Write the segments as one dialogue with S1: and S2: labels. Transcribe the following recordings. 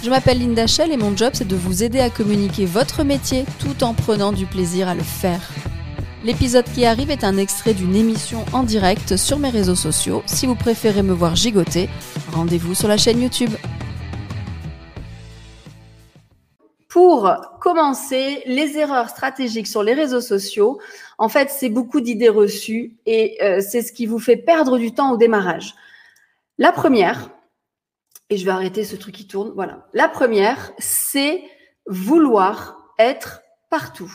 S1: Je m'appelle Linda Shell et mon job c'est de vous aider à communiquer votre métier tout en prenant du plaisir à le faire. L'épisode qui arrive est un extrait d'une émission en direct sur mes réseaux sociaux. Si vous préférez me voir gigoter, rendez-vous sur la chaîne YouTube.
S2: Pour commencer, les erreurs stratégiques sur les réseaux sociaux, en fait, c'est beaucoup d'idées reçues et euh, c'est ce qui vous fait perdre du temps au démarrage. La première, et je vais arrêter ce truc qui tourne. Voilà. La première, c'est vouloir être partout.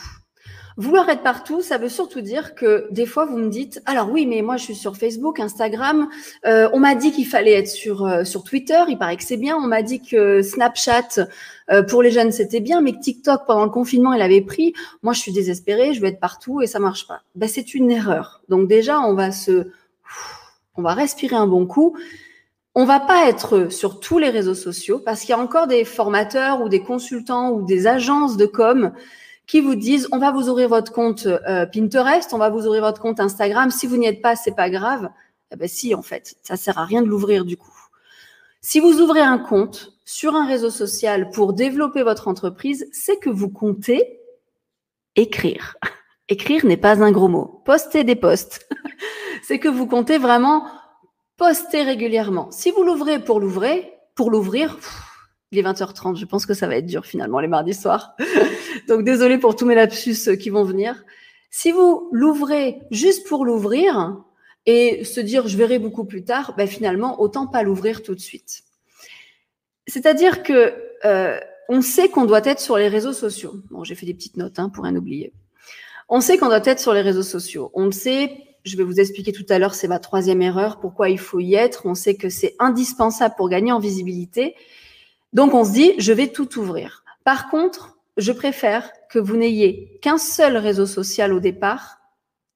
S2: Vouloir être partout, ça veut surtout dire que des fois vous me dites alors oui mais moi je suis sur Facebook, Instagram, euh, on m'a dit qu'il fallait être sur euh, sur Twitter, il paraît que c'est bien, on m'a dit que Snapchat euh, pour les jeunes c'était bien, mais que TikTok pendant le confinement il avait pris. Moi je suis désespérée, je veux être partout et ça marche pas. Ben c'est une erreur. Donc déjà on va se on va respirer un bon coup on va pas être sur tous les réseaux sociaux parce qu'il y a encore des formateurs ou des consultants ou des agences de com qui vous disent on va vous ouvrir votre compte euh, Pinterest, on va vous ouvrir votre compte Instagram. Si vous n'y êtes pas, c'est pas grave. Eh ben si, en fait, ça sert à rien de l'ouvrir du coup. Si vous ouvrez un compte sur un réseau social pour développer votre entreprise, c'est que vous comptez écrire. Écrire n'est pas un gros mot. Poster des posts. c'est que vous comptez vraiment Postez régulièrement. Si vous l'ouvrez pour l'ouvrir, pour l'ouvrir, il est 20h30, je pense que ça va être dur finalement les mardis soirs. Donc désolé pour tous mes lapsus euh, qui vont venir. Si vous l'ouvrez juste pour l'ouvrir et se dire je verrai beaucoup plus tard, ben finalement autant pas l'ouvrir tout de suite. C'est-à-dire que euh, on sait qu'on doit être sur les réseaux sociaux. Bon, j'ai fait des petites notes hein, pour rien oublier. On sait qu'on doit être sur les réseaux sociaux. On le sait je vais vous expliquer tout à l'heure, c'est ma troisième erreur, pourquoi il faut y être. On sait que c'est indispensable pour gagner en visibilité. Donc on se dit, je vais tout ouvrir. Par contre, je préfère que vous n'ayez qu'un seul réseau social au départ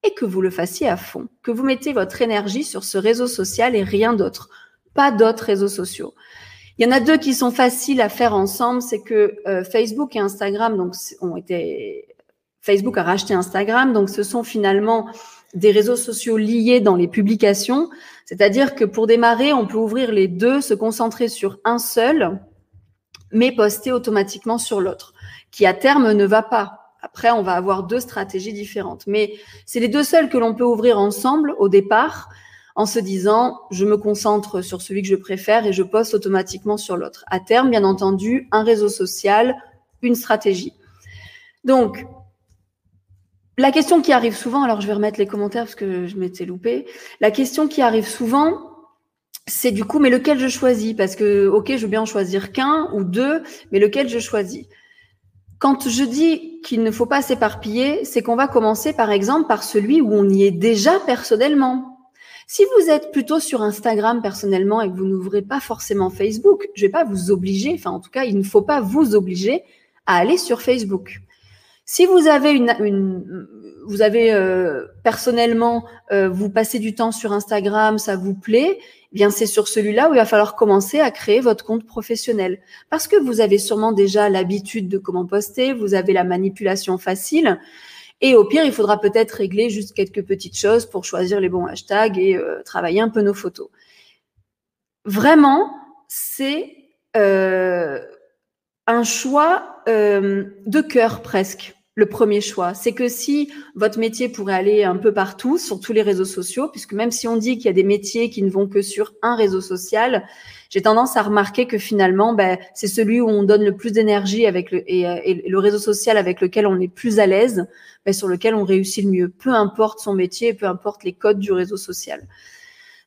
S2: et que vous le fassiez à fond, que vous mettez votre énergie sur ce réseau social et rien d'autre, pas d'autres réseaux sociaux. Il y en a deux qui sont faciles à faire ensemble, c'est que euh, Facebook et Instagram donc ont été Facebook a racheté Instagram, donc ce sont finalement des réseaux sociaux liés dans les publications. C'est-à-dire que pour démarrer, on peut ouvrir les deux, se concentrer sur un seul, mais poster automatiquement sur l'autre, qui à terme ne va pas. Après, on va avoir deux stratégies différentes. Mais c'est les deux seuls que l'on peut ouvrir ensemble au départ en se disant, je me concentre sur celui que je préfère et je poste automatiquement sur l'autre. À terme, bien entendu, un réseau social, une stratégie. Donc, la question qui arrive souvent, alors je vais remettre les commentaires parce que je m'étais loupé. La question qui arrive souvent, c'est du coup, mais lequel je choisis? Parce que, ok, je veux bien en choisir qu'un ou deux, mais lequel je choisis? Quand je dis qu'il ne faut pas s'éparpiller, c'est qu'on va commencer par exemple par celui où on y est déjà personnellement. Si vous êtes plutôt sur Instagram personnellement et que vous n'ouvrez pas forcément Facebook, je vais pas vous obliger, enfin en tout cas, il ne faut pas vous obliger à aller sur Facebook. Si vous avez une, vous avez euh, personnellement, euh, vous passez du temps sur Instagram, ça vous plaît, eh bien c'est sur celui-là où il va falloir commencer à créer votre compte professionnel, parce que vous avez sûrement déjà l'habitude de comment poster, vous avez la manipulation facile, et au pire, il faudra peut-être régler juste quelques petites choses pour choisir les bons hashtags et euh, travailler un peu nos photos. Vraiment, c'est un choix de cœur presque le premier choix. C'est que si votre métier pourrait aller un peu partout, sur tous les réseaux sociaux, puisque même si on dit qu'il y a des métiers qui ne vont que sur un réseau social, j'ai tendance à remarquer que finalement, ben, c'est celui où on donne le plus d'énergie avec le, et, le réseau social avec lequel on est plus à l'aise, ben, sur lequel on réussit le mieux, peu importe son métier, peu importe les codes du réseau social.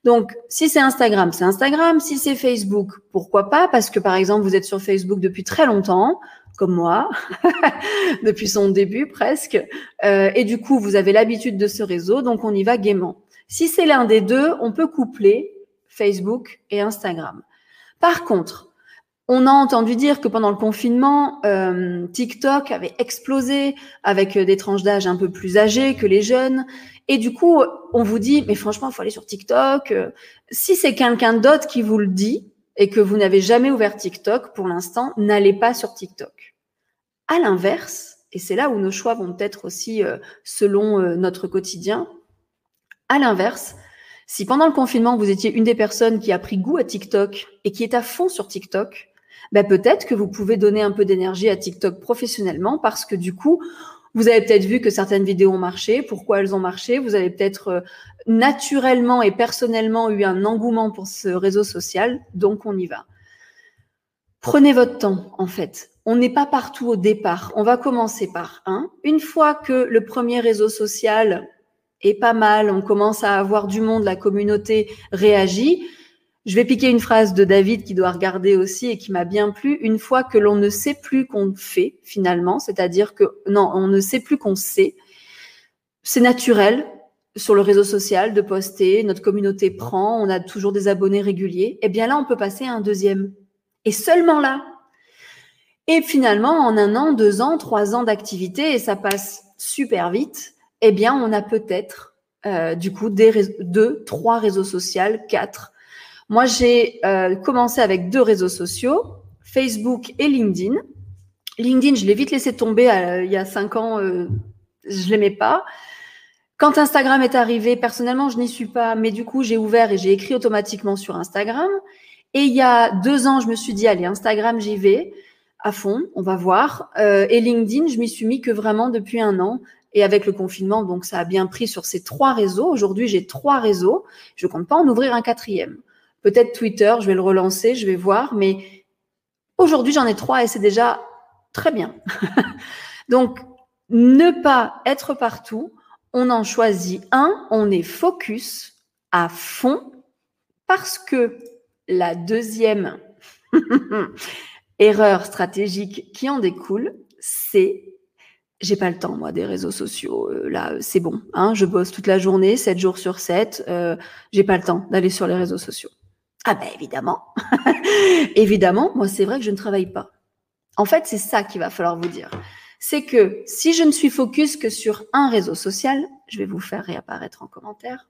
S2: Donc, si c'est Instagram, c'est Instagram. Si c'est Facebook, pourquoi pas? Parce que par exemple, vous êtes sur Facebook depuis très longtemps, comme moi, depuis son début presque, euh, et du coup, vous avez l'habitude de ce réseau, donc on y va gaiement. Si c'est l'un des deux, on peut coupler Facebook et Instagram. Par contre, On a entendu dire que pendant le confinement, euh, TikTok avait explosé avec des tranches d'âge un peu plus âgées que les jeunes. Et du coup, on vous dit, mais franchement, il faut aller sur TikTok. Si c'est quelqu'un d'autre qui vous le dit et que vous n'avez jamais ouvert TikTok pour l'instant, n'allez pas sur TikTok. À l'inverse, et c'est là où nos choix vont être aussi euh, selon euh, notre quotidien, à l'inverse, si pendant le confinement, vous étiez une des personnes qui a pris goût à TikTok et qui est à fond sur TikTok, ben peut-être que vous pouvez donner un peu d'énergie à TikTok professionnellement parce que du coup, vous avez peut-être vu que certaines vidéos ont marché. Pourquoi elles ont marché Vous avez peut-être euh, naturellement et personnellement eu un engouement pour ce réseau social, donc on y va. Prenez votre temps, en fait. On n'est pas partout au départ. On va commencer par un. Une fois que le premier réseau social est pas mal, on commence à avoir du monde, la communauté réagit, je vais piquer une phrase de David qui doit regarder aussi et qui m'a bien plu. Une fois que l'on ne sait plus qu'on fait finalement, c'est-à-dire que non, on ne sait plus qu'on sait, c'est naturel sur le réseau social de poster, notre communauté prend, on a toujours des abonnés réguliers. Eh bien là, on peut passer à un deuxième. Et seulement là. Et finalement, en un an, deux ans, trois ans d'activité, et ça passe super vite, eh bien, on a peut-être euh, du coup deux, trois réseaux sociaux, quatre moi, j'ai euh, commencé avec deux réseaux sociaux, Facebook et LinkedIn. LinkedIn, je l'ai vite laissé tomber euh, il y a cinq ans, euh, je l'aimais pas. Quand Instagram est arrivé, personnellement, je n'y suis pas, mais du coup, j'ai ouvert et j'ai écrit automatiquement sur Instagram. Et il y a deux ans, je me suis dit, allez, Instagram, j'y vais à fond, on va voir. Euh, et LinkedIn, je m'y suis mis que vraiment depuis un an. Et avec le confinement, donc ça a bien pris sur ces trois réseaux. Aujourd'hui, j'ai trois réseaux. Je compte pas en ouvrir un quatrième. Peut-être Twitter, je vais le relancer, je vais voir, mais aujourd'hui j'en ai trois et c'est déjà très bien. Donc, ne pas être partout, on en choisit un, on est focus à fond parce que la deuxième erreur stratégique qui en découle, c'est j'ai pas le temps moi des réseaux sociaux. Euh, là, c'est bon. Hein, je bosse toute la journée, 7 jours sur 7. Euh, j'ai pas le temps d'aller sur les réseaux sociaux. Ah ben évidemment. évidemment, moi c'est vrai que je ne travaille pas. En fait, c'est ça qu'il va falloir vous dire. C'est que si je ne suis focus que sur un réseau social, je vais vous faire réapparaître en commentaire.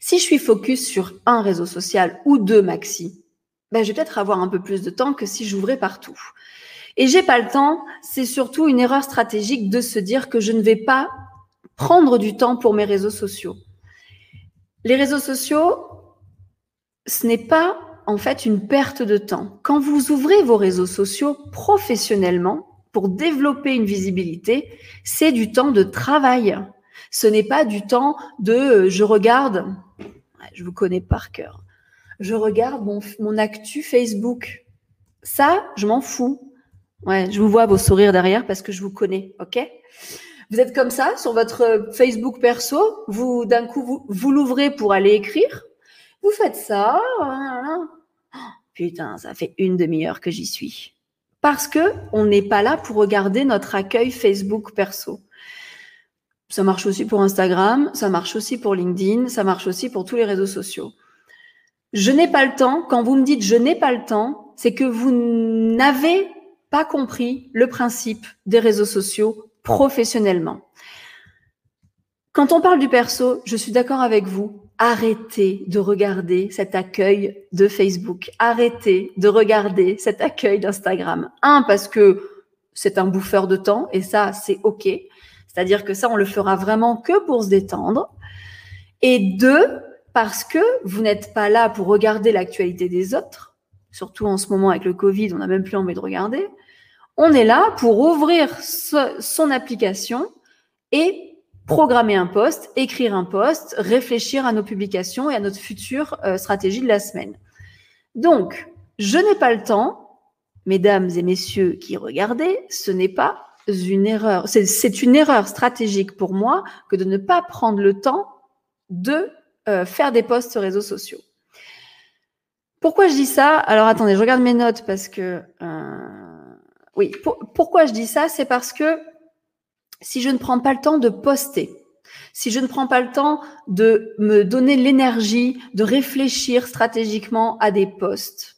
S2: Si je suis focus sur un réseau social ou deux maxi, ben je vais peut-être avoir un peu plus de temps que si j'ouvrais partout. Et j'ai pas le temps, c'est surtout une erreur stratégique de se dire que je ne vais pas prendre du temps pour mes réseaux sociaux. Les réseaux sociaux, ce n'est pas en fait une perte de temps. Quand vous ouvrez vos réseaux sociaux professionnellement pour développer une visibilité, c'est du temps de travail. Ce n'est pas du temps de euh, je regarde, je vous connais par cœur, je regarde mon, mon actu Facebook. Ça, je m'en fous. Ouais, je vous vois vos sourires derrière parce que je vous connais, ok? Vous êtes comme ça sur votre Facebook perso, vous d'un coup vous, vous l'ouvrez pour aller écrire, vous faites ça. putain, ça fait une demi-heure que j'y suis. Parce que on n'est pas là pour regarder notre accueil Facebook perso. Ça marche aussi pour Instagram, ça marche aussi pour LinkedIn, ça marche aussi pour tous les réseaux sociaux. Je n'ai pas le temps. Quand vous me dites je n'ai pas le temps, c'est que vous n'avez pas compris le principe des réseaux sociaux professionnellement. Quand on parle du perso, je suis d'accord avec vous arrêtez de regarder cet accueil de Facebook. Arrêtez de regarder cet accueil d'Instagram. Un, parce que c'est un bouffeur de temps et ça, c'est OK. C'est-à-dire que ça, on le fera vraiment que pour se détendre. Et deux, parce que vous n'êtes pas là pour regarder l'actualité des autres. Surtout en ce moment avec le Covid, on n'a même plus envie de regarder. On est là pour ouvrir son application et programmer un poste, écrire un poste, réfléchir à nos publications et à notre future euh, stratégie de la semaine. Donc, je n'ai pas le temps, mesdames et messieurs qui regardez, ce n'est pas une erreur. C'est une erreur stratégique pour moi que de ne pas prendre le temps de euh, faire des posts sur réseaux sociaux. Pourquoi je dis ça? Alors attendez, je regarde mes notes parce que euh, oui. pourquoi je dis ça? C'est parce que si je ne prends pas le temps de poster, si je ne prends pas le temps de me donner l'énergie de réfléchir stratégiquement à des posts,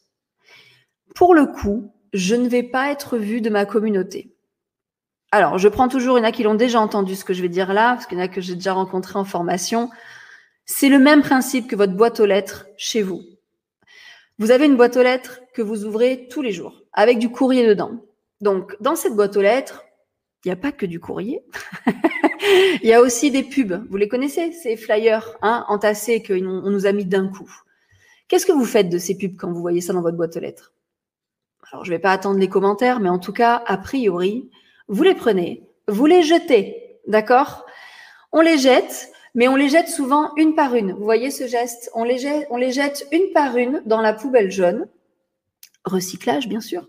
S2: pour le coup, je ne vais pas être vue de ma communauté. Alors, je prends toujours, il y en a qui l'ont déjà entendu ce que je vais dire là, parce qu'il y en a que j'ai déjà rencontré en formation. C'est le même principe que votre boîte aux lettres chez vous. Vous avez une boîte aux lettres que vous ouvrez tous les jours, avec du courrier dedans. Donc, dans cette boîte aux lettres, il n'y a pas que du courrier. il y a aussi des pubs. Vous les connaissez, ces flyers hein, entassés qu'on nous a mis d'un coup. Qu'est-ce que vous faites de ces pubs quand vous voyez ça dans votre boîte aux lettres? Alors, je ne vais pas attendre les commentaires, mais en tout cas, a priori, vous les prenez, vous les jetez, d'accord? On les jette, mais on les jette souvent une par une. Vous voyez ce geste? On les, jette, on les jette une par une dans la poubelle jaune. Recyclage, bien sûr.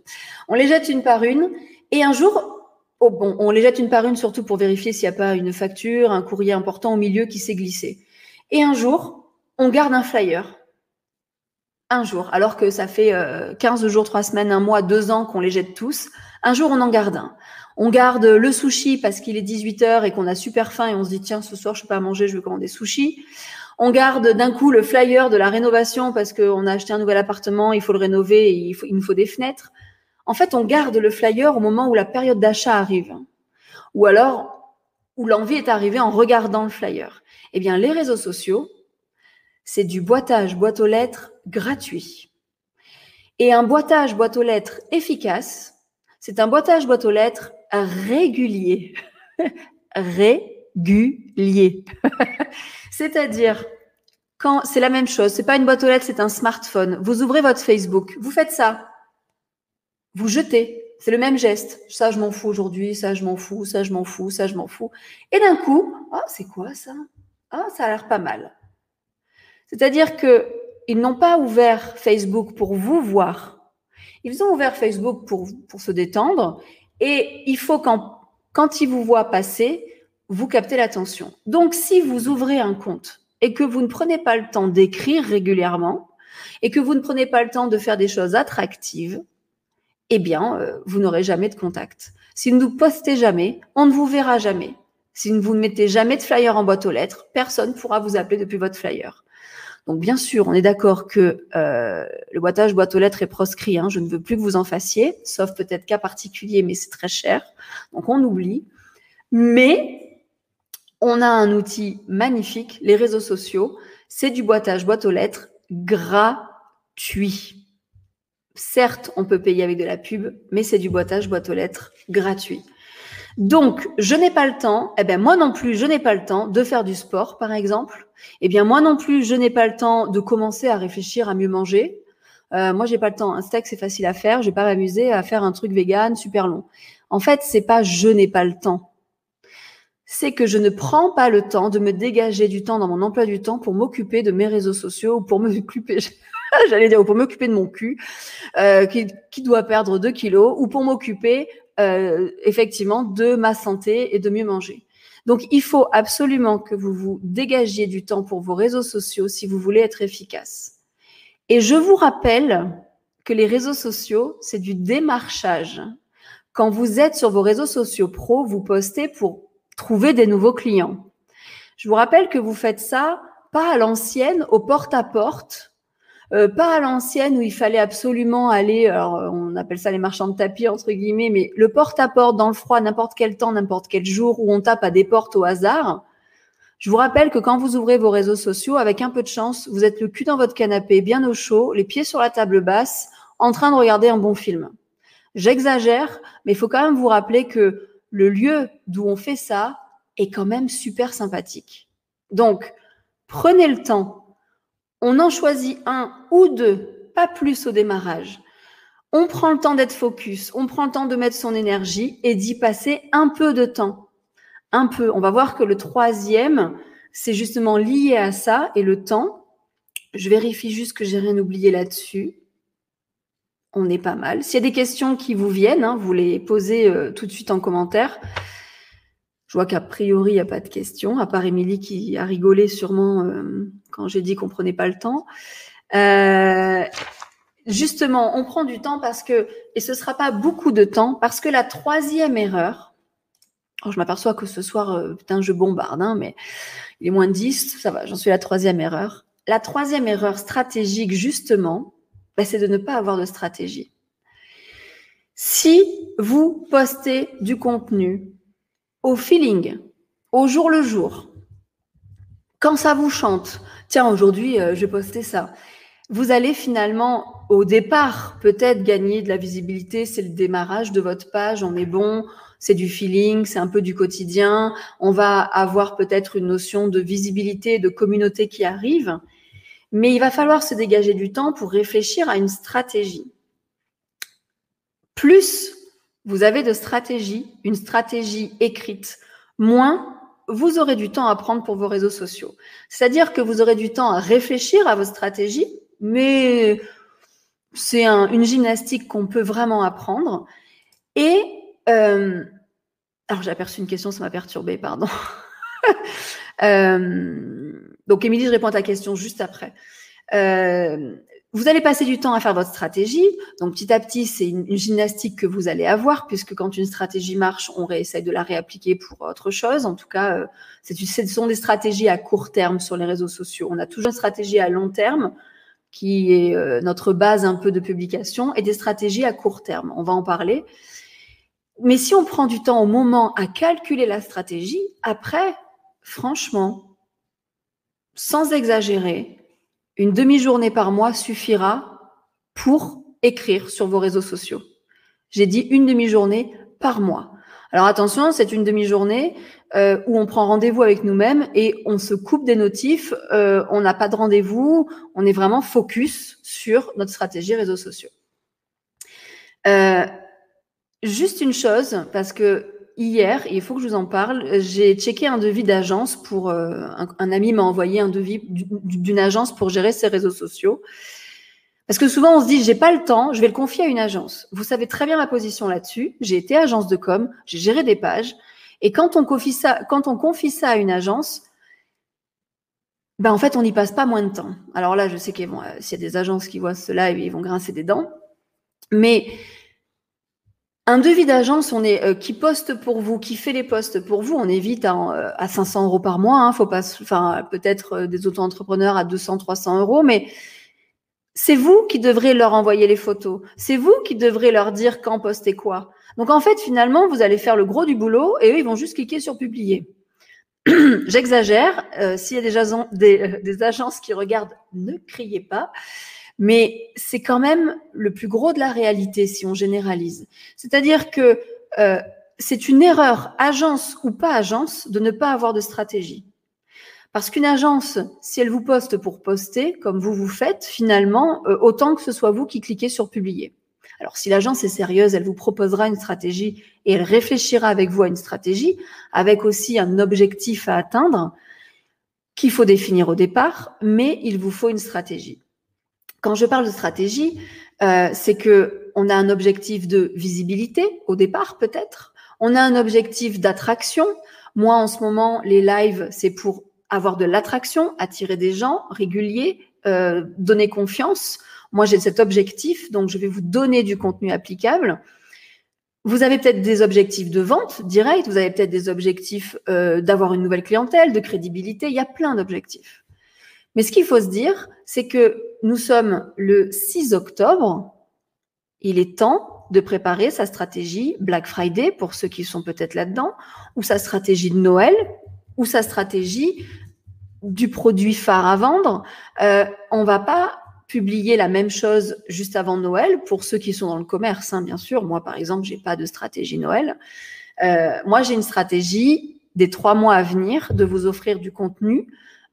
S2: On les jette une par une, et un jour, Oh bon, on les jette une par une, surtout pour vérifier s'il n'y a pas une facture, un courrier important au milieu qui s'est glissé. Et un jour, on garde un flyer. Un jour, alors que ça fait 15 euh, jours, 3 semaines, un mois, 2 ans qu'on les jette tous. Un jour, on en garde un. On garde le sushi parce qu'il est 18 heures et qu'on a super faim et on se dit, tiens, ce soir, je ne peux pas manger, je vais commander sushi. On garde d'un coup le flyer de la rénovation parce qu'on a acheté un nouvel appartement, il faut le rénover et il, faut des fenêtres. En fait, on garde le flyer au moment où la période d'achat arrive. Ou alors, où l'envie est arrivée en regardant le flyer. Eh bien, les réseaux sociaux, c'est du boitage boîte aux lettres gratuit. Et un boitage boîte aux lettres efficace, c'est un boitage boîte aux lettres régulier. régulier. C'est-à-dire, quand c'est la même chose, c'est pas une boîte aux lettres, c'est un smartphone. Vous ouvrez votre Facebook, vous faites ça vous jetez. C'est le même geste. Ça, je m'en fous aujourd'hui, ça, je m'en fous, ça, je m'en fous, ça, je m'en fous. Et d'un coup, oh, c'est quoi ça? Ah, ça a l'air pas mal. C'est-à-dire que ils n'ont pas ouvert Facebook pour vous voir. Ils ont ouvert Facebook pour, pour se détendre. Et il faut quand, quand ils vous voient passer, vous captez l'attention. Donc, si vous ouvrez un compte et que vous ne prenez pas le temps d'écrire régulièrement et que vous ne prenez pas le temps de faire des choses attractives, eh bien, euh, vous n'aurez jamais de contact. Si vous ne postez jamais, on ne vous verra jamais. Si vous ne mettez jamais de flyer en boîte aux lettres, personne ne pourra vous appeler depuis votre flyer. Donc bien sûr, on est d'accord que euh, le boitage boîte aux lettres est proscrit. Hein. je ne veux plus que vous en fassiez, sauf peut-être cas particulier, mais c'est très cher. Donc on oublie. Mais on a un outil magnifique, les réseaux sociaux. C'est du boitage boîte aux lettres gratuit. Certes, on peut payer avec de la pub, mais c'est du boitage boîte aux lettres gratuit. Donc, je n'ai pas le temps, eh bien moi non plus, je n'ai pas le temps de faire du sport, par exemple. Eh bien moi non plus, je n'ai pas le temps de commencer à réfléchir à mieux manger. Euh, moi, j'ai pas le temps. Un steak, c'est facile à faire. Je vais pas m'amuser à faire un truc vegan super long. En fait, c'est pas je n'ai pas le temps. C'est que je ne prends pas le temps de me dégager du temps dans mon emploi du temps pour m'occuper de mes réseaux sociaux ou pour m'occuper, j'allais dire, pour m'occuper de mon cul, euh, qui, qui, doit perdre 2 kilos, ou pour m'occuper euh, effectivement de ma santé et de mieux manger. Donc, il faut absolument que vous vous dégagiez du temps pour vos réseaux sociaux si vous voulez être efficace. Et je vous rappelle que les réseaux sociaux, c'est du démarchage. Quand vous êtes sur vos réseaux sociaux pro, vous postez pour trouver des nouveaux clients. Je vous rappelle que vous faites ça pas à l'ancienne, au porte-à-porte, euh, pas à l'ancienne où il fallait absolument aller, alors euh, on appelle ça les marchands de tapis entre guillemets, mais le porte-à-porte dans le froid, n'importe quel temps, n'importe quel jour, où on tape à des portes au hasard. Je vous rappelle que quand vous ouvrez vos réseaux sociaux, avec un peu de chance, vous êtes le cul dans votre canapé, bien au chaud, les pieds sur la table basse, en train de regarder un bon film. J'exagère, mais il faut quand même vous rappeler que le lieu d'où on fait ça est quand même super sympathique. Donc, prenez le temps on en choisit un ou deux, pas plus au démarrage. On prend le temps d'être focus, on prend le temps de mettre son énergie et d'y passer un peu de temps. Un peu. On va voir que le troisième, c'est justement lié à ça et le temps. Je vérifie juste que j'ai rien oublié là-dessus. On est pas mal. S'il y a des questions qui vous viennent, hein, vous les posez euh, tout de suite en commentaire. Je vois qu'a priori, il n'y a pas de questions, à part Émilie qui a rigolé sûrement euh, quand j'ai dit qu'on prenait pas le temps. Euh, justement, on prend du temps parce que, et ce sera pas beaucoup de temps, parce que la troisième erreur, oh, je m'aperçois que ce soir, euh, putain, je bombarde, hein, mais il est moins de 10, ça va, j'en suis la troisième erreur. La troisième erreur stratégique, justement, bah, c'est de ne pas avoir de stratégie. Si vous postez du contenu au feeling, au jour le jour, quand ça vous chante, tiens, aujourd'hui, euh, je vais poster ça, vous allez finalement, au départ, peut-être gagner de la visibilité, c'est le démarrage de votre page, on est bon, c'est du feeling, c'est un peu du quotidien, on va avoir peut-être une notion de visibilité, de communauté qui arrive, mais il va falloir se dégager du temps pour réfléchir à une stratégie. Plus vous avez de stratégie, une stratégie écrite, moins vous aurez du temps à prendre pour vos réseaux sociaux. C'est-à-dire que vous aurez du temps à réfléchir à vos stratégies, mais c'est une gymnastique qu'on peut vraiment apprendre. Et euh, alors j'ai aperçu une question, ça m'a perturbé, pardon. Euh, donc Émilie, je réponds à ta question juste après. Euh, vous allez passer du temps à faire votre stratégie. Donc, petit à petit, c'est une, gymnastique que vous allez avoir, puisque quand une stratégie marche, on réessaye de la réappliquer pour autre chose. En tout cas, euh, ce sont des stratégies à court terme sur les réseaux sociaux. On a toujours une stratégie à long terme, qui est euh, notre base un peu de publication, et des stratégies à court terme. On va en parler. Mais si on prend du temps au moment à calculer la stratégie, après, franchement, sans exagérer, une demi-journée par mois suffira pour écrire sur vos réseaux sociaux. J'ai dit une demi-journée par mois. Alors attention, c'est une demi-journée euh, où on prend rendez-vous avec nous-mêmes et on se coupe des notifs, euh, on n'a pas de rendez-vous, on est vraiment focus sur notre stratégie réseaux sociaux. Euh, juste une chose, parce que hier, il faut que je vous en parle, j'ai checké un devis d'agence pour euh, un, ami m'a envoyé un devis d'une agence pour gérer ses réseaux sociaux. Parce que souvent on se dit j'ai pas le temps, je vais le confier à une agence. Vous savez très bien ma position là-dessus. J'ai été agence de com, j'ai géré des pages et quand on confie ça, quand on confie ça à une agence, ben en fait on n'y passe pas moins de temps. Alors là, je sais qu'il euh, y a des agences qui voient cela, ils vont grincer des dents. Mais un devis d'agence, on est euh, qui poste pour vous, qui fait les postes pour vous, on évite à, à 500 euros par mois. Hein, faut pas, enfin peut-être euh, des auto-entrepreneurs à 200, 300 euros, mais c'est vous qui devrez leur envoyer les photos. C'est vous qui devrez leur dire quand poster quoi. Donc en fait, finalement, vous allez faire le gros du boulot et eux, ils vont juste cliquer sur publier. J'exagère. Euh, s'il y a déjà des, des agences qui regardent, ne criez pas mais c'est quand même le plus gros de la réalité si on généralise. C'est-à-dire que euh, c'est une erreur, agence ou pas agence, de ne pas avoir de stratégie. Parce qu'une agence, si elle vous poste pour poster, comme vous vous faites, finalement, euh, autant que ce soit vous qui cliquez sur publier. Alors, si l'agence est sérieuse, elle vous proposera une stratégie et elle réfléchira avec vous à une stratégie, avec aussi un objectif à atteindre qu'il faut définir au départ, mais il vous faut une stratégie. Quand je parle de stratégie, euh, c'est que on a un objectif de visibilité au départ peut-être. On a un objectif d'attraction. Moi, en ce moment, les lives, c'est pour avoir de l'attraction, attirer des gens réguliers, euh, donner confiance. Moi, j'ai cet objectif, donc je vais vous donner du contenu applicable. Vous avez peut-être des objectifs de vente direct, vous avez peut-être des objectifs euh, d'avoir une nouvelle clientèle, de crédibilité. Il y a plein d'objectifs. Mais ce qu'il faut se dire, c'est que nous sommes le 6 octobre. Il est temps de préparer sa stratégie Black Friday pour ceux qui sont peut-être là-dedans, ou sa stratégie de Noël, ou sa stratégie du produit phare à vendre. Euh, on va pas publier la même chose juste avant Noël pour ceux qui sont dans le commerce, hein, bien sûr. Moi, par exemple, j'ai pas de stratégie Noël. Euh, moi, j'ai une stratégie des trois mois à venir de vous offrir du contenu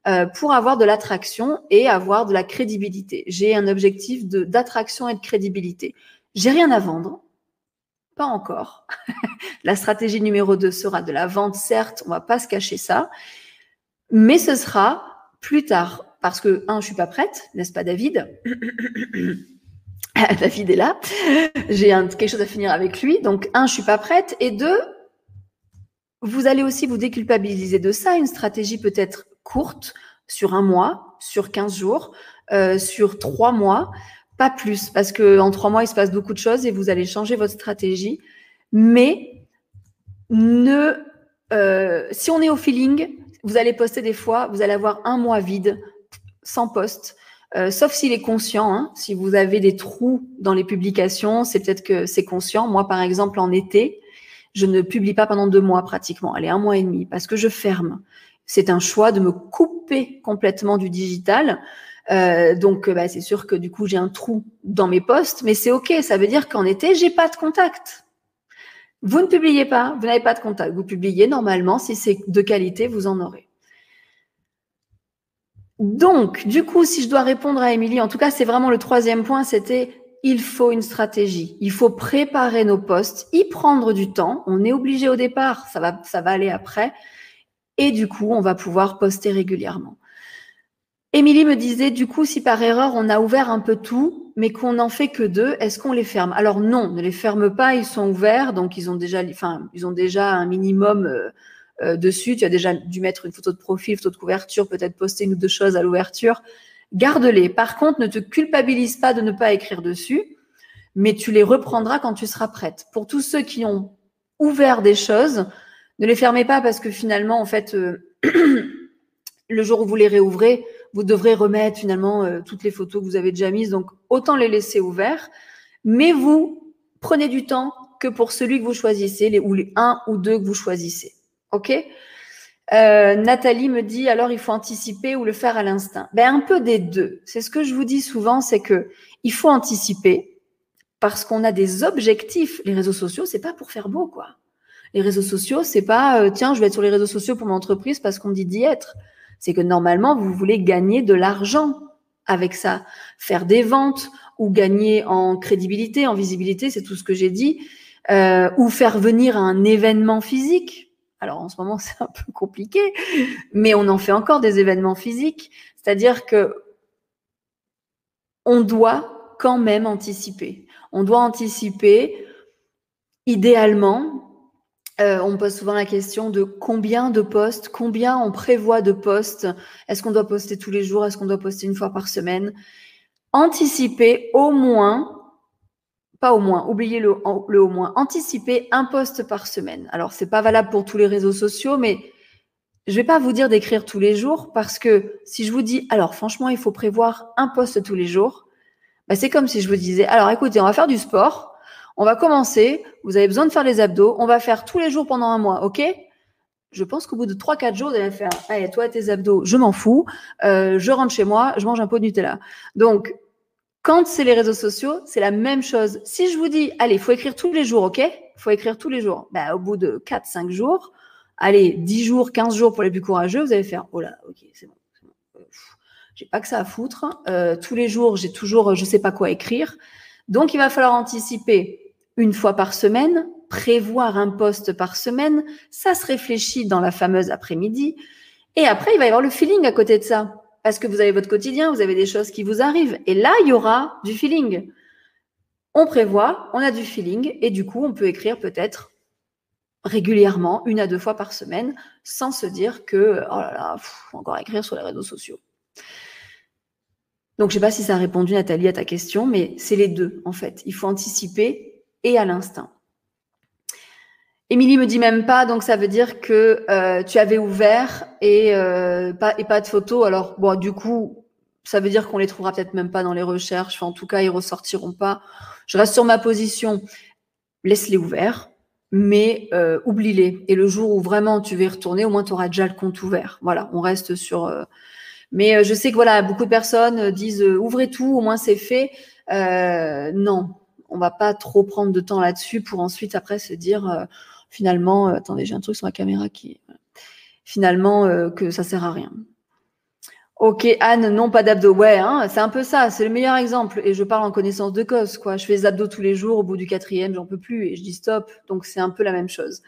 S2: euh, pour avoir de l'attraction et avoir de la crédibilité. J'ai un objectif d'attraction et de crédibilité. J'ai rien à vendre. Pas encore. la stratégie numéro 2 sera de la vente, certes, on va pas se cacher ça, mais ce sera plus tard. Parce que, un, je suis pas prête, n'est-ce pas, David? David est là. J'ai quelque chose à finir avec lui. Donc, un, je suis pas prête. Et deux, vous allez aussi vous déculpabiliser de ça. Une stratégie peut courte, sur un mois, sur 15 jours, euh, sur trois mois, pas plus, parce que en trois mois, il se passe beaucoup de choses et vous allez changer votre stratégie. Mais ne, euh, si on est au feeling, vous allez poster des fois, vous allez avoir un mois vide, sans poste. euh, sauf s'il est conscient. Hein. Si vous avez des trous dans les publications, c'est peut-être que c'est conscient. Moi, par exemple, en été, je ne publie pas pendant deux mois pratiquement, allez, un mois et demi, parce que je ferme. C'est un choix de me couper complètement du digital. Euh, donc, bah, c'est sûr que du coup, j'ai un trou dans mes posts, mais c'est OK. Ça veut dire qu'en été, j'ai pas de contact. Vous ne publiez pas, vous n'avez pas de contact. Vous publiez normalement, si c'est de qualité, vous en aurez. Donc, du coup, si je dois répondre à Émilie, en tout cas, c'est vraiment le troisième point, c'était il faut une stratégie. Il faut préparer nos postes, y prendre du temps. On est obligé au départ, ça va aller après. Et du coup, on va pouvoir poster régulièrement. Émilie me disait, du coup, si par erreur, on a ouvert un peu tout, mais qu'on n'en fait que deux, est-ce qu'on les ferme? Alors non, ne les ferme pas, ils sont ouverts, donc ils ont déjà, enfin, ils ont déjà un minimum euh, euh, dessus. Tu as déjà dû mettre une photo de profil, photo de couverture, peut-être poster une ou deux choses à l'ouverture. Garde-les. Par contre, ne te culpabilise pas de ne pas écrire dessus, mais tu les reprendras quand tu seras prête. Pour tous ceux qui ont ouvert des choses, ne les fermez pas parce que finalement, en fait, euh, le jour où vous les réouvrez, vous devrez remettre finalement euh, toutes les photos que vous avez déjà mises. Donc, autant les laisser ouverts. Mais vous prenez du temps que pour celui que vous choisissez, les, ou les un ou deux que vous choisissez. OK? Euh, Nathalie me dit alors il faut anticiper ou le faire à l'instinct? Ben un peu des deux. C'est ce que je vous dis souvent, c'est que il faut anticiper parce qu'on a des objectifs. Les réseaux sociaux, c'est pas pour faire beau quoi. Les réseaux sociaux, c'est pas euh, tiens je vais être sur les réseaux sociaux pour mon entreprise parce qu'on dit d'y être. C'est que normalement vous voulez gagner de l'argent avec ça, faire des ventes ou gagner en crédibilité, en visibilité, c'est tout ce que j'ai dit, euh, ou faire venir un événement physique alors en ce moment, c'est un peu compliqué, mais on en fait encore des événements physiques. C'est-à-dire que on doit quand même anticiper. On doit anticiper, idéalement, euh, on pose souvent la question de combien de postes, combien on prévoit de postes. Est-ce qu'on doit poster tous les jours? Est-ce qu'on doit poster une fois par semaine? Anticiper au moins pas au moins, oubliez le, le au moins, anticiper un poste par semaine. Alors, c'est pas valable pour tous les réseaux sociaux, mais je vais pas vous dire d'écrire tous les jours parce que si je vous dis, alors franchement, il faut prévoir un poste tous les jours, bah, c'est comme si je vous disais, alors écoutez, on va faire du sport, on va commencer, vous avez besoin de faire les abdos, on va faire tous les jours pendant un mois, ok? Je pense qu'au bout de 3-4 jours, vous allez faire, allez, toi, tes abdos, je m'en fous, euh, je rentre chez moi, je mange un pot de Nutella. Donc, quand c'est les réseaux sociaux, c'est la même chose. Si je vous dis, allez, faut écrire tous les jours, OK? Faut écrire tous les jours. Ben, au bout de 4, 5 jours, allez, 10 jours, 15 jours pour les plus courageux, vous allez faire, oh là, OK, c'est bon. bon. J'ai pas que ça à foutre. Euh, tous les jours, j'ai toujours, je sais pas quoi écrire. Donc, il va falloir anticiper une fois par semaine, prévoir un poste par semaine. Ça se réfléchit dans la fameuse après-midi. Et après, il va y avoir le feeling à côté de ça parce que vous avez votre quotidien, vous avez des choses qui vous arrivent. Et là, il y aura du feeling. On prévoit, on a du feeling, et du coup, on peut écrire peut-être régulièrement, une à deux fois par semaine, sans se dire que, oh là là, encore écrire sur les réseaux sociaux. Donc, je ne sais pas si ça a répondu, Nathalie, à ta question, mais c'est les deux, en fait. Il faut anticiper et à l'instinct. Émilie me dit même pas, donc ça veut dire que euh, tu avais ouvert et, euh, pas, et pas de photos. Alors, bon, du coup, ça veut dire qu'on les trouvera peut-être même pas dans les recherches. en tout cas, ils ressortiront pas. Je reste sur ma position. Laisse-les ouverts, mais euh, oublie-les. Et le jour où vraiment tu veux y retourner, au moins tu auras déjà le compte ouvert. Voilà, on reste sur. Mais je sais que voilà, beaucoup de personnes disent ouvrez tout, au moins c'est fait. non, on va pas trop prendre de temps là-dessus pour ensuite après se dire finalement, euh, attendez, j'ai un truc sur la caméra qui, finalement, euh, que ça sert à rien. Ok, Anne, non, pas d'abdos. Ouais, hein, c'est un peu ça, c'est le meilleur exemple. Et je parle en connaissance de cause, quoi. Je fais des abdos tous les jours, au bout du quatrième, j'en peux plus et je dis stop. Donc c'est un peu la même chose.